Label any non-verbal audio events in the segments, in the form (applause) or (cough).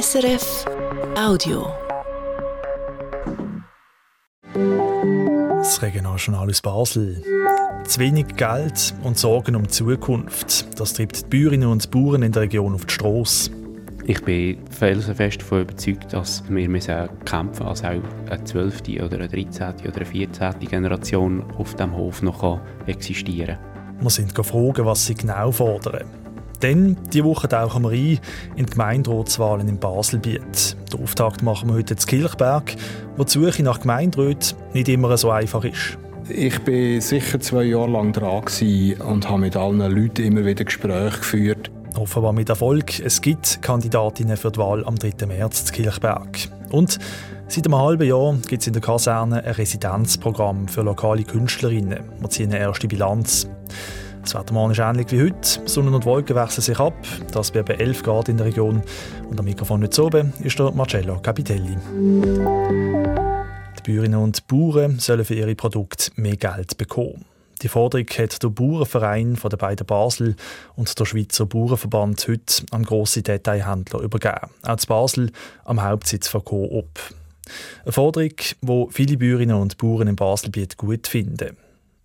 SRF Audio. Das Regionaljournal aus Basel. Zu wenig Geld und Sorgen um die Zukunft. Das treibt die Bäuerinnen und Bauern in der Region auf die Strasse. Ich bin felsenfest davon überzeugt, dass wir müssen kämpfen müssen, als auch eine 12. oder eine 13. oder eine 14. Generation auf dem Hof noch existieren kann. Wir sind gefragt, was sie genau fordern. Dann, diese Woche tauchen wir ein in die Gemeinderatswahlen in Baselbiet. Den Auftakt machen wir heute in Kilchberg, wo die Suche nach Gemeinderäten nicht immer so einfach ist. Ich war sicher zwei Jahre lang dran und habe mit allen Leuten immer wieder Gespräche geführt. Offenbar mit Erfolg. Es gibt Kandidatinnen für die Wahl am 3. März in Kilchberg. Und seit einem halben Jahr gibt es in der Kaserne ein Residenzprogramm für lokale Künstlerinnen. Wir ziehen eine erste Bilanz. Das Wetter morgen ist ähnlich wie heute. Sonne und Wolken wechseln sich ab. Das bei 11 Grad in der Region. Und am Mikrofon nicht oben ist der Marcello Capitelli. Die Bäuerinnen und Bauern sollen für ihre Produkte mehr Geld bekommen. Die Forderung hat der Bauernverein von der beiden Basel und der Schweizer Bauernverband heute an grosse Detailhändler übergeben. Auch zu Basel am Hauptsitz von Coop. Eine Forderung, die viele Bäuerinnen und Bauern im Baselbiet gut finden.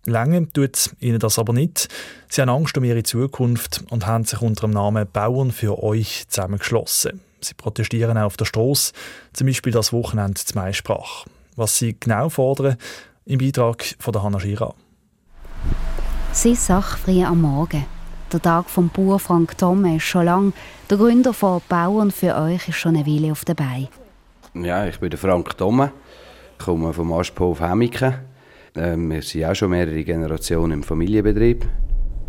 Lange tut ihnen das aber nicht. Sie haben Angst um ihre Zukunft und haben sich unter dem Namen Bauern für euch zusammengeschlossen. Sie protestieren auch auf der Straße, zum Beispiel das Wochenende zum Maisprach. Was sie genau fordern, im Beitrag von der Hanna Schira. Sie Sache früh am Morgen. Der Tag vom Bauer Frank Tomme ist schon lang. Der Gründer von Bauern für euch ist schon eine Weile auf dabei. Ja, ich bin der Frank Tomme, ich komme vom Asphof Hemmiken ähm, wir sind auch schon mehrere Generationen im Familienbetrieb.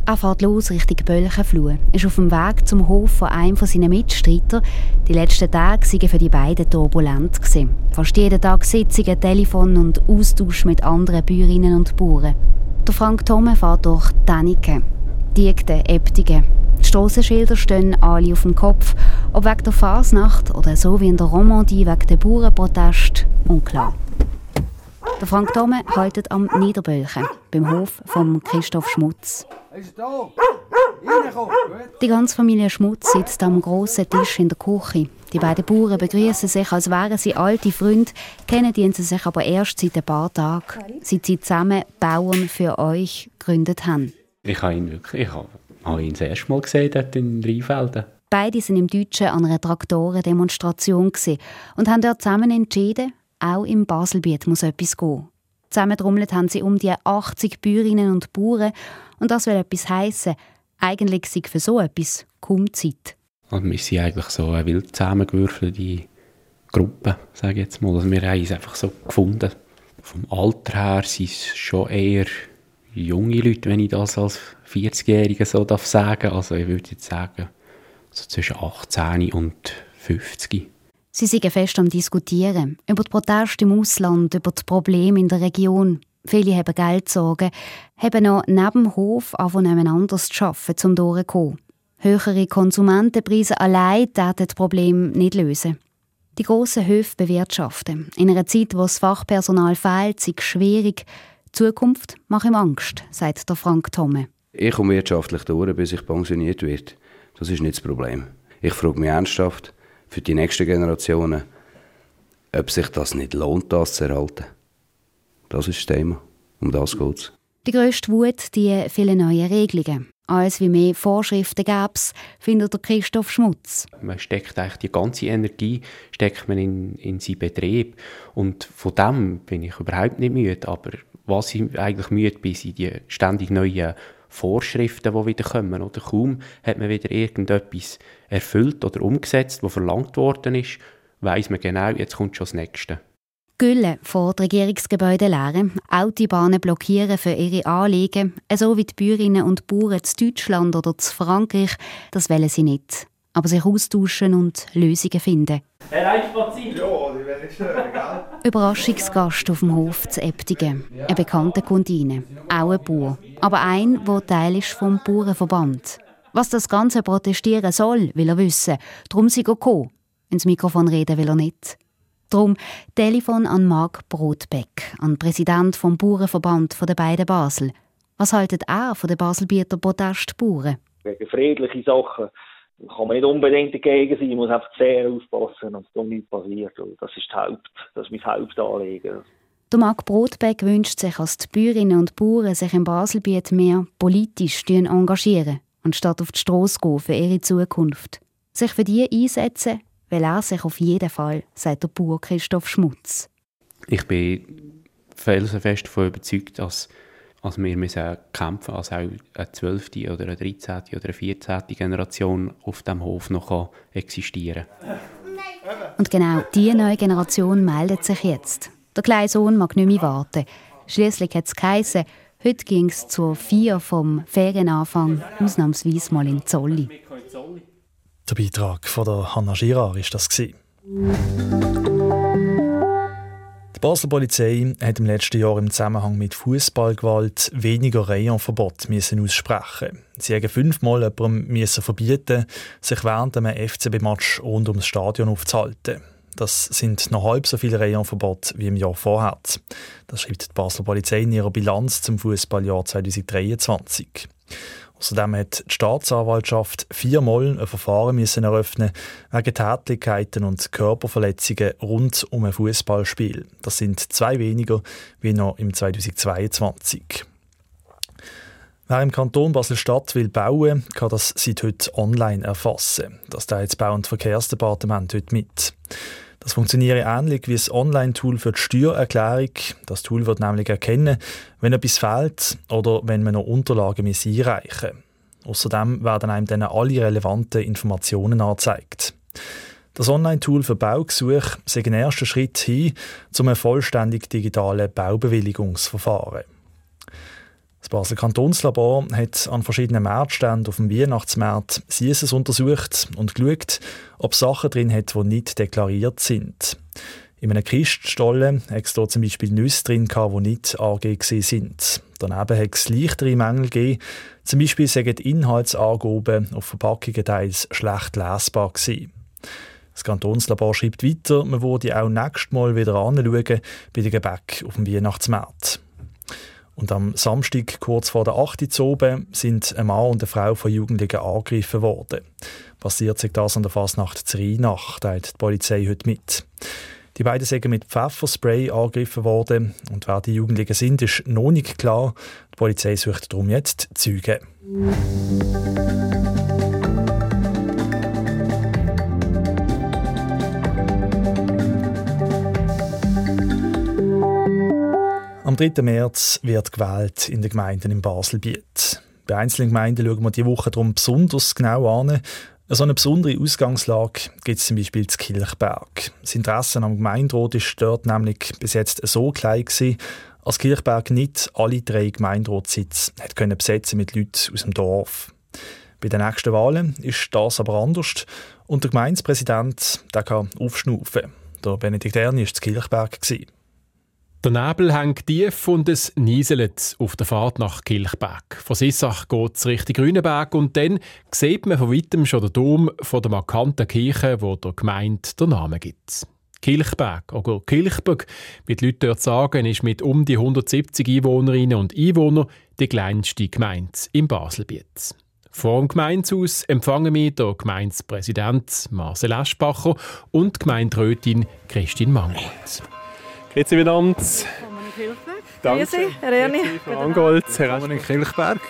Er fährt los Richtung Bölchenfluh, ist auf dem Weg zum Hof von einem seiner Mitstreiter. Die letzten Tage waren für die beiden turbulent. Fast jeden Tag Sitzungen, Telefon und Austausch mit anderen Bäuerinnen und Bauern. Der Frank Thome fährt durch Däniken, Diegden, Eptigen. Die Strassenschilder stehen alle auf dem Kopf, ob wegen der Fasnacht oder so wie in der Romandie wegen der Bauernprotest, unklar. Der Frank Thome haltet am Niederbölchen, beim Hof von Christoph Schmutz. Die ganze Familie Schmutz sitzt am grossen Tisch in der Küche. Die beiden Bauern begrüßen sich, als wären sie alte Freunde, kennen die sie sich aber erst seit ein paar Tagen, seit sie zusammen Bauern für euch gegründet haben. Ich habe ihn wirklich, ich habe ihn das erste Mal gesehen dort in Rheinfelden. Beide sind im Deutschen an einer Traktorendemonstration und haben dort zusammen entschieden, auch im Baselbiet muss etwas gehen. Zusammentrommelt haben sie um die 80 Bäuerinnen und Bauern. Und das will etwas heissen. Eigentlich sei für so etwas kaum Zeit. Und wir sind eigentlich so eine wild zusammengewürfelte Gruppe, sage ich jetzt mal. Also wir haben es einfach so gefunden. Vom Alter her sind es schon eher junge Leute, wenn ich das als 40-Jähriger so darf. Also ich würde jetzt sagen, so zwischen 18 und 50. Sie sind fest am Diskutieren über die Proteste im Ausland, über die Probleme in der Region. Viele haben Geldsorgen, haben noch neben dem Hof angefangen, anders zu arbeiten, um durchzukommen. Höhere Konsumentenpreise allein täten das Problem nicht lösen. Die grossen Höfe bewirtschaften. In einer Zeit, wo das Fachpersonal fehlt, ist schwierig. Die Zukunft macht ihm Angst, sagt der Frank Tomme. Ich komme wirtschaftlich durch, bis ich pensioniert werde. Das ist nicht das Problem. Ich frage mich ernsthaft, für die nächsten Generationen, ob sich das nicht lohnt, das zu erhalten. Das ist das Thema. Um das geht es. Die grösste Wut die vielen neuen Regelungen. Alles wie mehr Vorschriften gäbe es, findet der Christoph Schmutz. Man steckt eigentlich die ganze Energie steckt man in, in seinen Betrieb. Und von dem bin ich überhaupt nicht müde. Aber was ich eigentlich müde bin, sind die ständig neuen Vorschriften, die wieder kommen. Oder kaum hat man wieder irgendetwas erfüllt oder umgesetzt, was verlangt worden ist, weiss man genau, jetzt kommt schon das Nächste. Gülle vor Regierungsgebäude leeren, Autobahnen blockieren für ihre Anliegen, so wie die Bäuerinnen und Bauern zu Deutschland oder zu Frankreich, das wollen sie nicht. Aber sich austauschen und Lösungen finden. Überraschungsgast auf dem Hof zu Eptigen. Ein bekannter Kundine. Auch ein Bauer. Aber ein, der Teil ist vom Bauernverband. Was das ganze Protestieren soll, will er wissen. Darum sie gekommen. Ins Mikrofon reden will er nicht. Darum Telefon an Marc Brotbeck, an Präsident vom Bauernverband der beiden Basel. Was haltet er von den Baselbieter Protestbauern? Wegen friedliche Sachen kann man nicht unbedingt dagegen sein, man muss einfach sehr aufpassen, dass da nichts passiert. Das ist, Haupt, das ist mein Hauptanliegen. Der Marc Brotbeck wünscht sich, dass die Bäuerinnen und Bauern sich im Baselbiet mehr politisch engagieren, anstatt auf die Strasse gehen für ihre Zukunft. Sich für die einsetzen, will er sich auf jeden Fall, sagt der Bauer Christoph Schmutz. Ich bin felsenfest davon überzeugt, dass also wir müssen kämpfen, als auch eine 12. oder eine 13. oder eine 14. Generation auf dem Hof noch existieren kann. Und genau diese neue Generation meldet sich jetzt. Der kleine Sohn mag nicht mehr warten. Schließlich hat es geheißen, heute ging es zur Vier vom Ferienanfang ausnahmsweise mal in Zolli. Der Beitrag von der Hanna Girard war das. Die Basler Polizei hat im letzten Jahr im Zusammenhang mit Fußballgewalt weniger Rayonverbot aussprechen. Sie haben fünfmal jemandem müssen verbieten, sich während einem FCB-Match rund ums Stadion aufzuhalten. Das sind noch halb so viele Rayonverbote wie im Jahr vorher. Das schreibt die Basler Polizei in ihrer Bilanz zum Fußballjahr 2023. Außerdem hat die Staatsanwaltschaft viermal ein Verfahren müssen eröffnen wegen Tätlichkeiten und Körperverletzungen rund um ein Fußballspiel. Das sind zwei weniger wie noch im 2022. Wer im Kanton Basel-Stadt will bauen, kann das seit heute online erfassen. Das teilt das Bau- und Verkehrsdepartement heute mit. Das funktioniert ähnlich wie das Online-Tool für die Steuererklärung. Das Tool wird nämlich erkennen, wenn etwas fehlt oder wenn man noch Unterlagen einreichen muss. Außerdem werden einem dann alle relevanten Informationen angezeigt. Das Online-Tool für Baugesuche ist ein erster Schritt hin zum vollständig digitalen Baubewilligungsverfahren. Das Basel Kantonslabor hat an verschiedenen Marktständen auf dem Weihnachtsmarkt Süßes untersucht und geschaut, ob Sachen drin hat, die nicht deklariert sind. In einem Christstollen hat es zum Beispiel Nüsse drin, die nicht angegeben sind. Daneben hat es leichtere Mängel gegeben. Zum Beispiel sagen die Inhaltsangaben auf Verpackungen teils schlecht lesbar gewesen. Das Kantonslabor schreibt weiter, man würde auch nächstes Mal wieder anschauen bei den Gebäck auf dem Weihnachtsmarkt. Und am Samstag, kurz vor der 8. Uhr oben, sind ein Mann und eine Frau von Jugendlichen angegriffen worden. Passiert sich das an der Fasnacht Zreinach, teilt die Polizei heute mit. Die beiden sind mit Pfefferspray angegriffen worden und wer die Jugendlichen sind, ist noch nicht klar. Die Polizei sucht darum jetzt Züge. Am 3. März wird gewählt in den Gemeinden im Baselbiet. Bei einzelnen Gemeinden schauen wir diese Woche darum besonders genau an. So eine besondere Ausgangslage gibt es zum Beispiel zu Kirchberg. Das Interesse am Gemeinderat ist dort nämlich bis jetzt so klein gewesen, als Kirchberg nicht alle drei Gemeinderatssitze können besetzen mit Leuten aus dem Dorf. Bei den nächsten Wahlen ist das aber anders und der Gemeindepräsident kann aufschnaufen. Der Benedikt Erni war zu Kirchberg. Gewesen. Der Nebel hängt tief und es nieselt auf der Fahrt nach Kilchberg. Von Sissach geht es Richtung Grünenberg und dann sieht man von weitem schon den Dom von der markanten Kirche, wo der Gemeinde der Name gibt. Kilchberg oder Kilchberg, wie die Leute dort sagen, ist mit um die 170 Einwohnerinnen und Einwohnern die kleinste Gemeinde im Baselbiet. Vor dem Gemeindehaus empfangen wir der Gemeindepräsident Marcel Eschbacher und die Gemeinderätin Christine Mangold. Grüezi miteinander. Danke. Grüezi, Herr Erni. Frau Angold, Herr Dominik Kilchberg.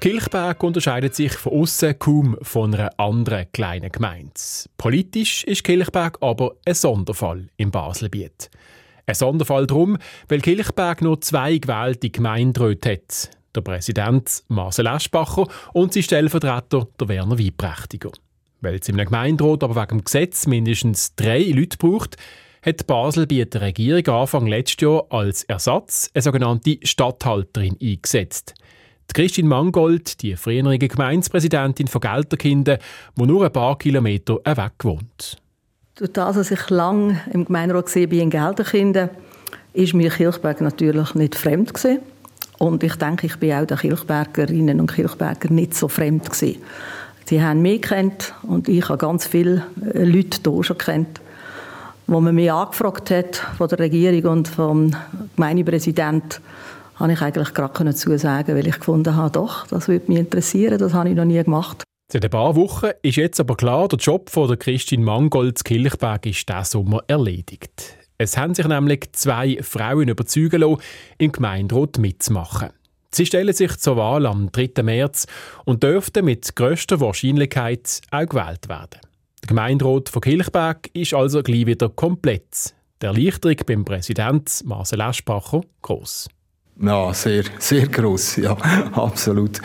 Kilchberg unterscheidet sich von außen kaum von einer anderen kleinen Gemeinde. Politisch ist Kilchberg aber ein Sonderfall im Baselbiet. Ein Sonderfall darum, weil Kilchberg nur zwei gewählte Gemeinderäte hat. Der Präsident Marcel Eschbacher und sein Stellvertreter der Werner Weibprächtiger. Weil es in einem Gemeinderat aber wegen dem Gesetz mindestens drei Leute braucht, hat Basel bei der Regierung Anfang letztes Jahr als Ersatz eine sogenannte Stadthalterin eingesetzt. Die Christine Mangold, die frühere Gemeindepräsidentin von Gelterkinden, die nur ein paar Kilometer weg wohnt. Durch das, dass ich lange im Gemeinderat war in Gelterkinden, ist mir Kirchberg natürlich nicht fremd. Und ich denke, ich bin auch den Kirchbergerinnen und Kirchberger nicht so fremd gewesen. Sie haben mich kennt und ich habe ganz viele äh, Leute hier schon kennt, wo man mich angefragt hat von der Regierung und vom Gemeindepräsidenten, habe ich eigentlich gerade zusagen, weil ich gefunden habe, doch, das würde mich interessieren, das habe ich noch nie gemacht. Seit ein paar Wochen ist jetzt aber klar, der Job von der Christine Mangold zu Kilchberg ist diesen Sommer erledigt. Es haben sich nämlich zwei Frauen überzeugen lassen, im Gemeinderat mitzumachen. Sie stellen sich zur Wahl am 3. März und dürften mit grösster Wahrscheinlichkeit auch gewählt werden. Der Gemeinderat von Kilchberg ist also gleich wieder komplett. Der Erleichterung beim Präsident Marcel Aschbacher gross. Ja, sehr, sehr gross, ja, (laughs) absolut.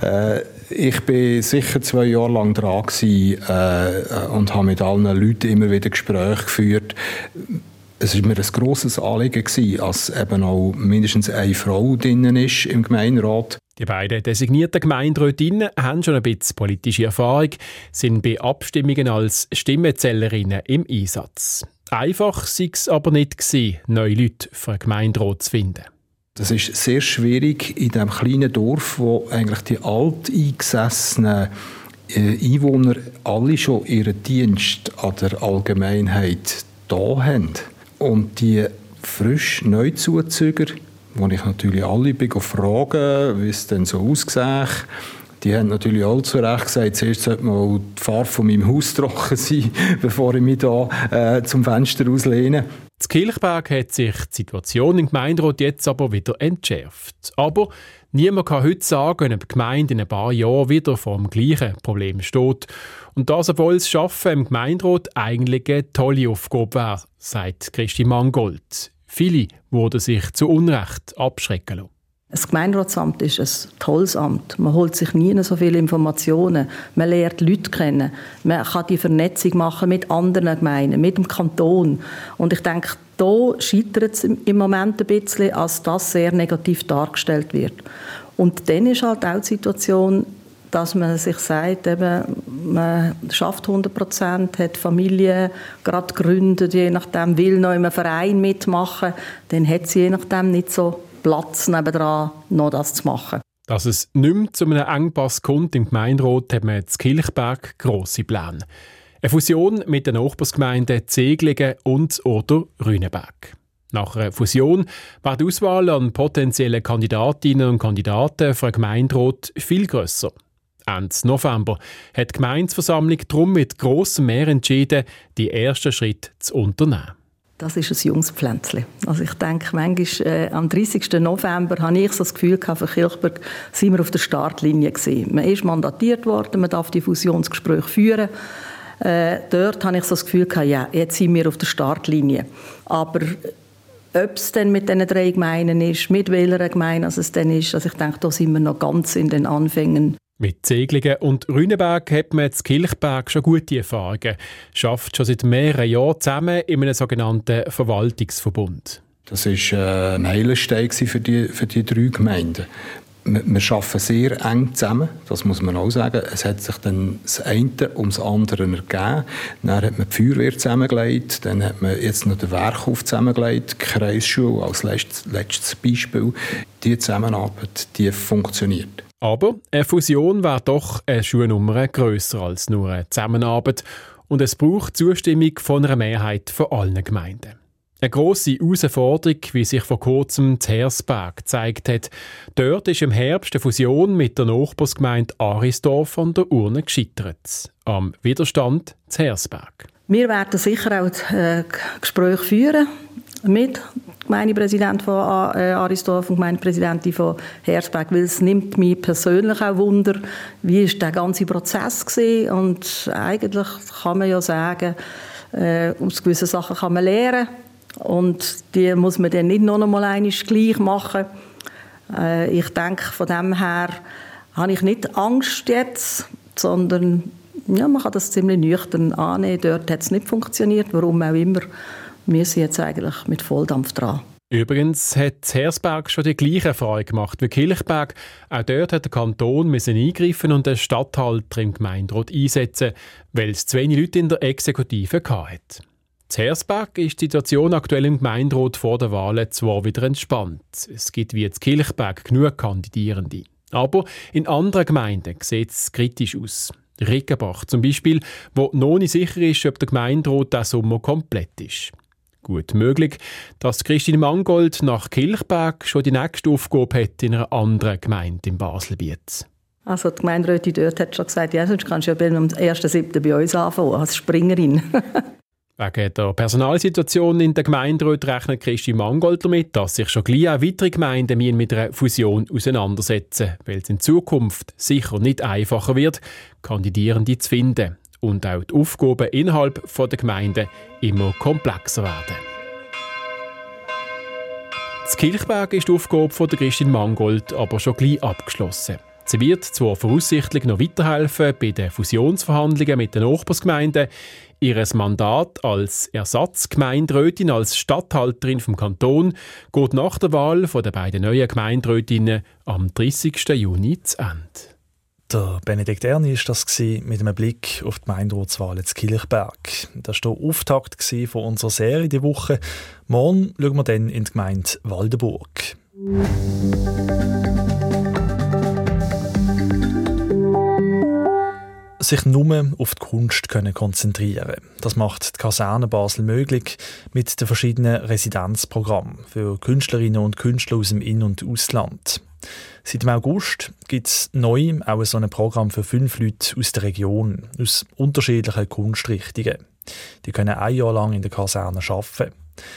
Äh, ich bin sicher zwei Jahre lang dran gewesen, äh, und habe mit allen Leuten immer wieder Gespräche geführt. Es war mir ein grosses Anliegen, gewesen, dass eben auch mindestens eine Frau drinnen ist im Gemeinderat. Die beiden designierten Gemeinderätinnen haben schon ein bisschen politische Erfahrung, sind bei Abstimmungen als Stimmenzählerinnen im Einsatz. Einfach sei es aber nicht gewesen, neue Leute für einen Gemeinderat zu finden. Das ist sehr schwierig in diesem kleinen Dorf, wo eigentlich die alteingesessenen äh, Einwohner alle schon ihren Dienst an der Allgemeinheit da haben. Und die frisch Neuzuzüger, wo ich natürlich alle bin fragen, wie es denn so aussieht, die haben natürlich auch zu Recht gesagt, zuerst sollte mal die Farbe von meinem Haus (laughs) trocken sein, bevor ich mich da äh, zum Fenster auslehne. Z Kilchberg hat sich die Situation im Gemeinderat jetzt aber wieder entschärft. Aber niemand kann heute sagen, ob die Gemeinde in ein paar Jahren wieder vor dem gleichen Problem steht. Und das, obwohl das Arbeiten im Gemeinderat eigentlich eine tolle Aufgabe wäre, sagt Christi Mangold. Viele wurden sich zu Unrecht abschrecken lassen. Das Gemeinderatsamt ist ein tolles Amt. Man holt sich nie so viele Informationen. Man lernt Leute kennen. Man kann die Vernetzung machen mit anderen Gemeinden, mit dem Kanton. Und ich denke, da scheitert es im Moment ein bisschen, als das sehr negativ dargestellt wird. Und dann ist halt auch die Situation, dass man sich sagt, eben, man schafft 100 Prozent, hat Familie gerade gegründet, je nachdem will noch in einem Verein mitmachen, dann hat sie je nachdem nicht so Platz nebendran, noch das zu machen. Dass es nicht mehr zu einem Engpass kommt im Gemeinderat, hat man in Kilchberg grosse Pläne. Eine Fusion mit den Nachbarsgemeinden Zeglingen und oder Rüneberg. Nach einer Fusion war die Auswahl an potenziellen Kandidatinnen und Kandidaten für einen Gemeinderat viel grösser. Ende November hat die Gemeindeversammlung darum mit grossem Mehr entschieden, die ersten Schritte zu unternehmen. Das ist ein junges Pflänzchen. Also ich denke, manchmal, äh, am 30. November habe ich so das Gefühl gehabt, für Kirchberg sind wir auf der Startlinie gewesen. Man ist mandatiert worden, man darf die Fusionsgespräche führen. Äh, dort habe ich so das Gefühl gehabt, ja, jetzt sind wir auf der Startlinie. Aber ob es denn mit diesen drei Gemeinden ist, mit welcher Gemeinde es dann ist, also ich denke, da sind wir noch ganz in den Anfängen. Mit Seglingen und Rüneberg hat man in Kilchberg schon gute Erfahrungen, schafft schon seit mehreren Jahren zusammen in einem sogenannten Verwaltungsverbund. Das war ein Meilenstein für die, für die drei Gemeinden. Wir, arbeiten sehr eng zusammen, das muss man auch sagen. Es hat sich dann das eine ums andere ergeben. Dann hat man die Feuerwehr zusammengelegt, dann hat man jetzt noch den Werkhof zusammengelegt, die Kreisschule als letztes, Beispiel. Die Zusammenarbeit, die funktioniert. Aber eine Fusion wäre doch eine Schuhnummer grösser als nur eine Zusammenarbeit und es braucht Zustimmung von einer Mehrheit von allen Gemeinden. Eine grosse Herausforderung, wie sich vor kurzem zu Hersberg gezeigt hat. Dort ist im Herbst eine Fusion mit der Nachbarsgemeinde Arisdorf an der Urne gescheitert. Am Widerstand zu Hersberg. Wir werden sicher auch äh, Gespräche führen mit Gemeindepräsident von äh, Arisdorf und Gemeindepräsidentin von Hersberg, weil es nimmt mich persönlich auch Wunder, wie ist der ganze Prozess gewesen? und eigentlich kann man ja sagen, äh, aus gewissen Sachen kann man lernen und die muss man dann nicht noch einmal einmal gleich machen. Äh, ich denke, von dem her habe ich nicht Angst jetzt, sondern ja, man kann das ziemlich nüchtern annehmen. Dort hat es nicht funktioniert, warum auch immer. Wir sind jetzt eigentlich mit Volldampf dran. Übrigens hat Hersberg schon die gleiche Erfahrung gemacht wie Kilchberg. Auch dort hat der Kanton müssen eingreifen und den Stadthalter im Gemeinderat einsetzen, weil es zu wenig Leute in der Exekutive hatte. In Hersberg ist die Situation aktuell im Gemeinderat vor der Wahlen zwar wieder entspannt. Es gibt wie jetzt Kilchberg genug Kandidierende. Aber in anderen Gemeinden sieht es kritisch aus. Rickenbach zum Beispiel, wo noch nicht sicher ist, ob der Gemeinderat diesen Sommer komplett ist. Gut möglich, dass Christine Mangold nach Kilchberg schon die nächste Aufgabe hat in einer anderen Gemeinde im Baselbiet. Also die Gemeinderätin dort hat schon gesagt, ja, sonst kannst du ja am 1.7. bei uns anfangen, als Springerin. (laughs) Wegen der Personalsituation in der Gemeinde rechnet Christi Mangold damit, dass sich schon gleich auch weitere Gemeinden mit einer Fusion auseinandersetzen, weil es in Zukunft sicher nicht einfacher wird, Kandidierende zu finden und auch die Aufgaben innerhalb der Gemeinde immer komplexer werden. Das Kirchberg ist die Aufgabe von der Christine Mangold aber schon gleich abgeschlossen. Sie wird zwar voraussichtlich noch weiterhelfen bei den Fusionsverhandlungen mit den Nachbarsgemeinden. Ihr Mandat als Ersatzgemeinderätin, als Statthalterin vom Kanton geht nach der Wahl der beiden neuen Gemeinderätinnen am 30. Juni zu Ende. Der Benedikt Erni war das mit einem Blick auf die Gemeinderatswahl in Kilchberg. Das war der Auftakt von unserer Serie die Woche. Morgen schauen wir dann in die Gemeinde Waldenburg. Sich nur auf die Kunst können konzentrieren Das macht die Kaserne Basel möglich mit den verschiedenen Residenzprogrammen für Künstlerinnen und Künstler aus dem In- und Ausland. Seit dem August gibt es neu auch so ein Programm für fünf Leute aus der Region, aus unterschiedlichen Kunstrichtungen. Die können ein Jahr lang in der Kaserne arbeiten.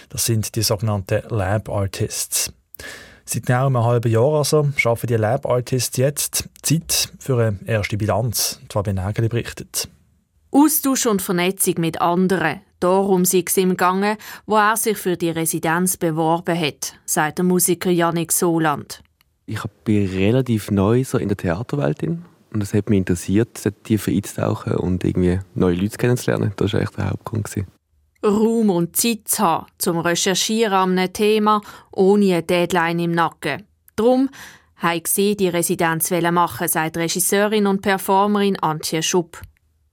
Das sind die sogenannten Lab Artists. Seit genau einem halben Jahr also arbeiten die Lab Artists jetzt Zeit für eine erste Bilanz. Fabian Nägeli berichtet. Austausch und Vernetzung mit anderen. Darum sei es ihm gegangen, wo er sich für die Residenz beworben hat, sagt der Musiker Yannick Soland. Ich bin relativ neu so in der Theaterwelt und es hat mich interessiert, tiefer einzutauchen und irgendwie neue Leute kennenzulernen. Das war echt der Hauptgrund. Raum und Zeit zu haben, zum Recherchieren an einem Thema, ohne eine Deadline im Nacken. Darum habe sie die Residenz machen, sagt Regisseurin und Performerin Antje Schupp.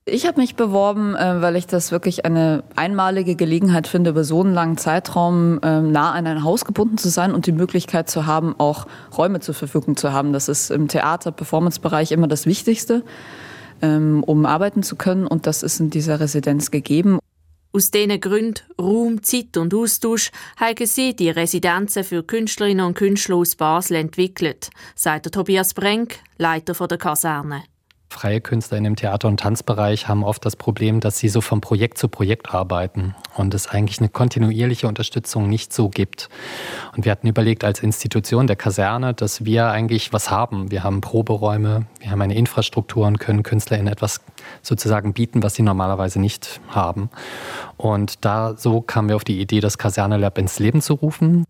Ich habe mich beworben, äh, weil ich das wirklich eine einmalige Gelegenheit finde, über so einen langen Zeitraum ähm, nah an ein Haus gebunden zu sein und die Möglichkeit zu haben, auch Räume zur Verfügung zu haben. Das ist im Theater, Performance-Bereich immer das Wichtigste, ähm, um arbeiten zu können. Und das ist in dieser Residenz gegeben. Aus diesen Gründen Raum, Zeit und Austausch haben sie die Residenzen für Künstlerinnen und Künstler aus Basel entwickelt, sagt Tobias Brenk, Leiter der Kaserne. Freie Künstler in dem Theater- und Tanzbereich haben oft das Problem, dass sie so von Projekt zu Projekt arbeiten und es eigentlich eine kontinuierliche Unterstützung nicht so gibt. Und wir hatten überlegt als Institution der Kaserne, dass wir eigentlich was haben. Wir haben Proberäume, wir haben eine Infrastruktur und können KünstlerInnen etwas sozusagen bieten, was sie normalerweise nicht haben. Und da so kamen wir auf die Idee, das Kaserne Lab ins Leben zu rufen.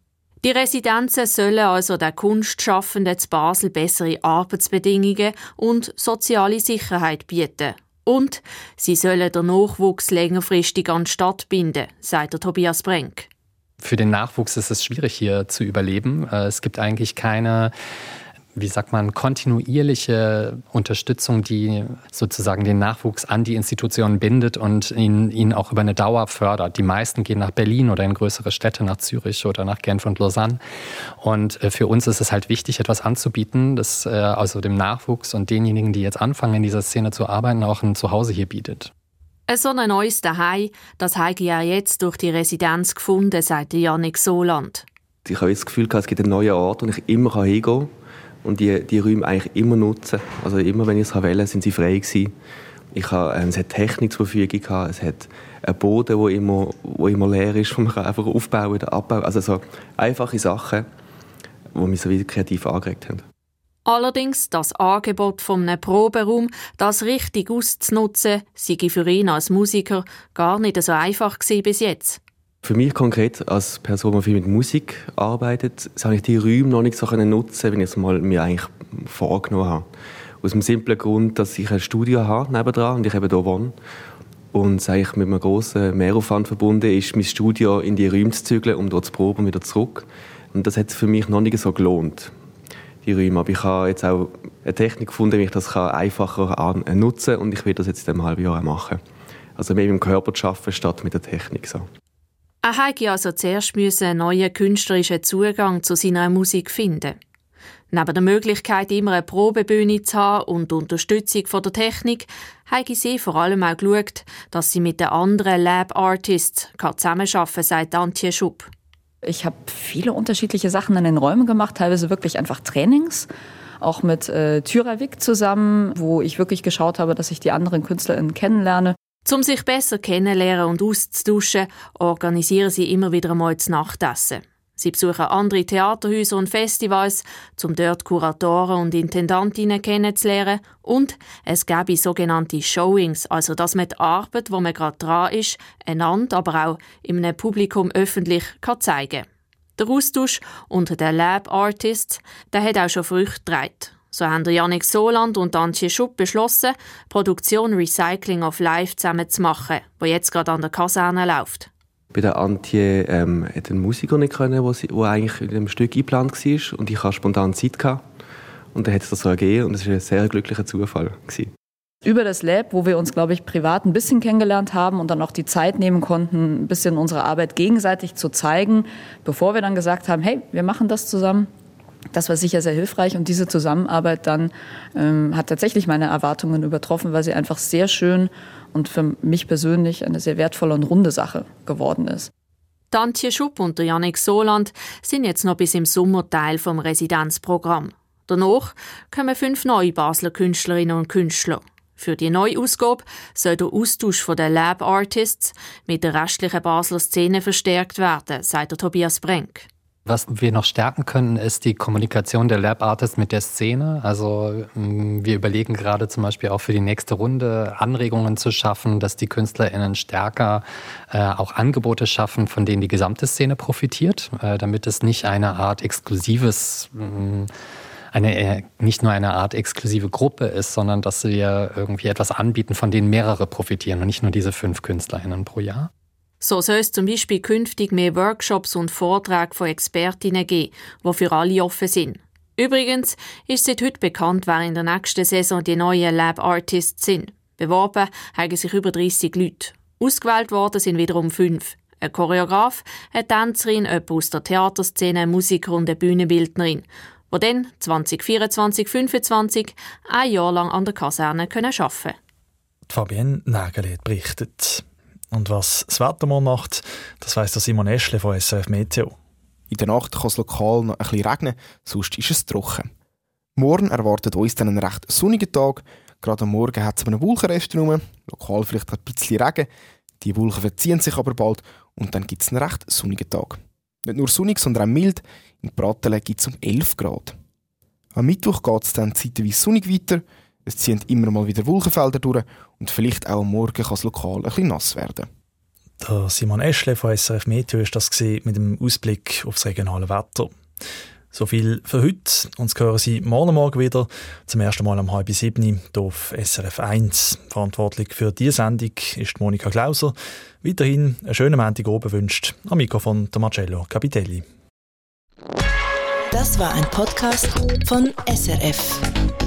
Die Residenzen sollen also den Kunstschaffenden zu Basel bessere Arbeitsbedingungen und soziale Sicherheit bieten. Und sie sollen den Nachwuchs längerfristig an die Stadt binden, sagt Tobias Brenk. Für den Nachwuchs ist es schwierig hier zu überleben. Äh, es gibt eigentlich keine wie sagt man, kontinuierliche Unterstützung, die sozusagen den Nachwuchs an die Institutionen bindet und ihn, ihn auch über eine Dauer fördert. Die meisten gehen nach Berlin oder in größere Städte, nach Zürich oder nach Genf und Lausanne. Und äh, für uns ist es halt wichtig, etwas anzubieten, das äh, also dem Nachwuchs und denjenigen, die jetzt anfangen, in dieser Szene zu arbeiten, auch ein Zuhause hier bietet. So ein neues Daheim, das habe ich ja jetzt durch die Residenz gefunden, sagt Janik Soland. Ich habe das Gefühl, es gibt einen neuen Ort, wo ich immer hingehen kann und die, die Räume eigentlich immer nutzen. Also immer, wenn ich es wählen sind sie frei gewesen. Ich habe, ähm, es hat Technik zur Verfügung gehabt, es hat einen Boden, der immer, wo immer leer ist, wo man einfach aufbauen oder abbauen Also so einfache Sachen, die mich so wieder kreativ angeregt haben. Allerdings das Angebot von einem Proberaum, das richtig auszunutzen, sei für ihn als Musiker gar nicht so einfach gewesen bis jetzt. Für mich konkret als Person, die viel mit Musik arbeitet, habe ich die Räume noch nicht so nutzen, wie ich es mal mir eigentlich vorgenommen habe. Aus dem simplen Grund, dass ich ein Studio habe nebendran und ich eben hier wohne. Und es eigentlich mit einem grossen Mehraufwand verbunden ist, mein Studio in die Räume zu zügeln, um dort zu proben und wieder zurück. Und das hat für mich noch nicht so gelohnt, die Räume. Aber ich habe jetzt auch eine Technik gefunden, wie ich das einfacher nutzen kann und ich werde das jetzt in einem halben Jahr machen. Also mehr mit dem Körper zu arbeiten, statt mit der Technik. So. Er musste also zuerst einen neuen künstlerischen Zugang zu seiner Musik finden. Neben der Möglichkeit, immer eine Probebühne zu haben und Unterstützung von der Technik, habe sie vor allem auch geschaut, dass sie mit den anderen Lab-Artists zusammenarbeiten kann, sagt Antje Schupp. Ich habe viele unterschiedliche Sachen in den Räumen gemacht, teilweise wirklich einfach Trainings auch mit äh, Tyravik zusammen, wo ich wirklich geschaut habe, dass ich die anderen KünstlerInnen kennenlerne. Um sich besser kennenlernen und auszutauschen, organisieren sie immer wieder einmal das Nachtessen. Sie besuchen andere Theaterhäuser und Festivals, um dort Kuratoren und Intendantinnen kennenzulernen. Und es gäbe sogenannte Showings, also dass man die Arbeit, wo man gerade dran ist, einander, aber auch in einem Publikum öffentlich kann zeigen. Der Austausch unter den Lab Artists der hat auch schon Früchte getragen. So haben Janik Soland und Antje Schupp beschlossen, Produktion Recycling of Life zusammen zu machen, die jetzt gerade an der Kaserne läuft. Bei der Antje ähm, hat ein Musiker nicht können, wo, sie, wo eigentlich in dem Stück eingeplant war und ich hatte spontan Zeit gehabt. und dann hat es das so ergeben und es war ein sehr glücklicher Zufall gewesen über das Lab, wo wir uns, glaube ich, privat ein bisschen kennengelernt haben und dann auch die Zeit nehmen konnten, ein bisschen unsere Arbeit gegenseitig zu zeigen, bevor wir dann gesagt haben, hey, wir machen das zusammen. Das war sicher sehr hilfreich und diese Zusammenarbeit dann ähm, hat tatsächlich meine Erwartungen übertroffen, weil sie einfach sehr schön und für mich persönlich eine sehr wertvolle und runde Sache geworden ist. Tantje Schupp und Janik Soland sind jetzt noch bis im Sommer Teil vom Residenzprogramm. Danach kommen fünf neue Basler Künstlerinnen und Künstler. Für die Neuausgabe soll der Austausch der Lab Artists mit der restlichen Basler Szene verstärkt werden, sagt der Tobias Brenk. Was wir noch stärken können, ist die Kommunikation der Lab Artists mit der Szene. Also mm, wir überlegen gerade zum Beispiel auch für die nächste Runde Anregungen zu schaffen, dass die KünstlerInnen stärker äh, auch Angebote schaffen, von denen die gesamte Szene profitiert, äh, damit es nicht eine Art exklusives äh, eine, nicht nur eine Art exklusive Gruppe ist, sondern dass wir irgendwie etwas anbieten, von denen mehrere profitieren und nicht nur diese fünf KünstlerInnen pro Jahr. So soll es zum Beispiel künftig mehr Workshops und Vorträge von Expertinnen geben, die für alle offen sind. Übrigens ist seit heute bekannt, wer in der nächsten Saison die neuen Lab Artists sind. Beworben haben sich über 30 Leute. Ausgewählt worden sind wiederum fünf. Ein Choreograf, eine Tänzerin, jemand aus der Theaterszene, ein Musiker und eine Bühnenbildnerin die dann 2024 2025 ein Jahr lang an der Kaserne arbeiten können. Fabienne Nägeli hat berichtet. Und was das Wetter morgen macht, das weiss der Simon Eschle von SRF Meteo. In der Nacht kann es lokal noch ein bisschen regnen, sonst ist es trocken. Morgen erwartet uns dann einen recht sonnigen Tag. Gerade am Morgen hat es einen Wolkenrest rum, lokal vielleicht ein bisschen Regen. Die Wolken verziehen sich aber bald und dann gibt es einen recht sonnigen Tag. Nicht nur sonnig, sondern auch mild. In Pratteln gibt es um 11 Grad. Am Mittwoch geht es dann zeitweise sonnig weiter. Es ziehen immer mal wieder Wolkenfelder durch und vielleicht auch am Morgen kann es lokal ein bisschen nass werden. Der Simon Eschle von SRF Meteo ist das mit dem Ausblick aufs regionale Wetter. So viel für heute. Uns hören Sie morgen Morgen wieder. Zum ersten Mal um halb sieben hier auf SRF 1. Verantwortlich für diese Sendung ist Monika Klauser. Weiterhin einen schönen Montag oben wünscht am Mikrofon der Marcello Capitelli. Das war ein Podcast von SRF.